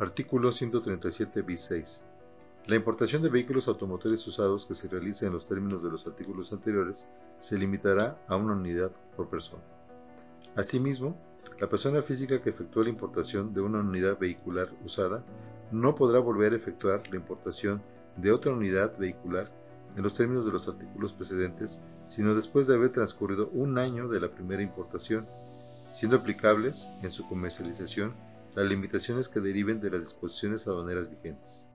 Artículo 137 bis 6. La importación de vehículos automotores usados que se realice en los términos de los artículos anteriores se limitará a una unidad por persona. Asimismo, la persona física que efectúa la importación de una unidad vehicular usada no podrá volver a efectuar la importación de otra unidad vehicular en los términos de los artículos precedentes, sino después de haber transcurrido un año de la primera importación, siendo aplicables en su comercialización las limitaciones que deriven de las disposiciones aduaneras vigentes.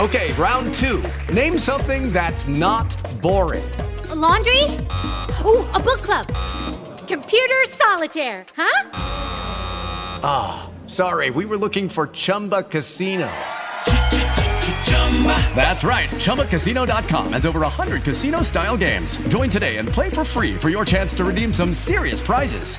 Okay, round two. Name something that's not boring. A laundry? Ooh, a book club. Computer solitaire, huh? Ah, oh, sorry, we were looking for Chumba Casino. That's right. ChumbaCasino.com has over 100 casino style games. Join today and play for free for your chance to redeem some serious prizes.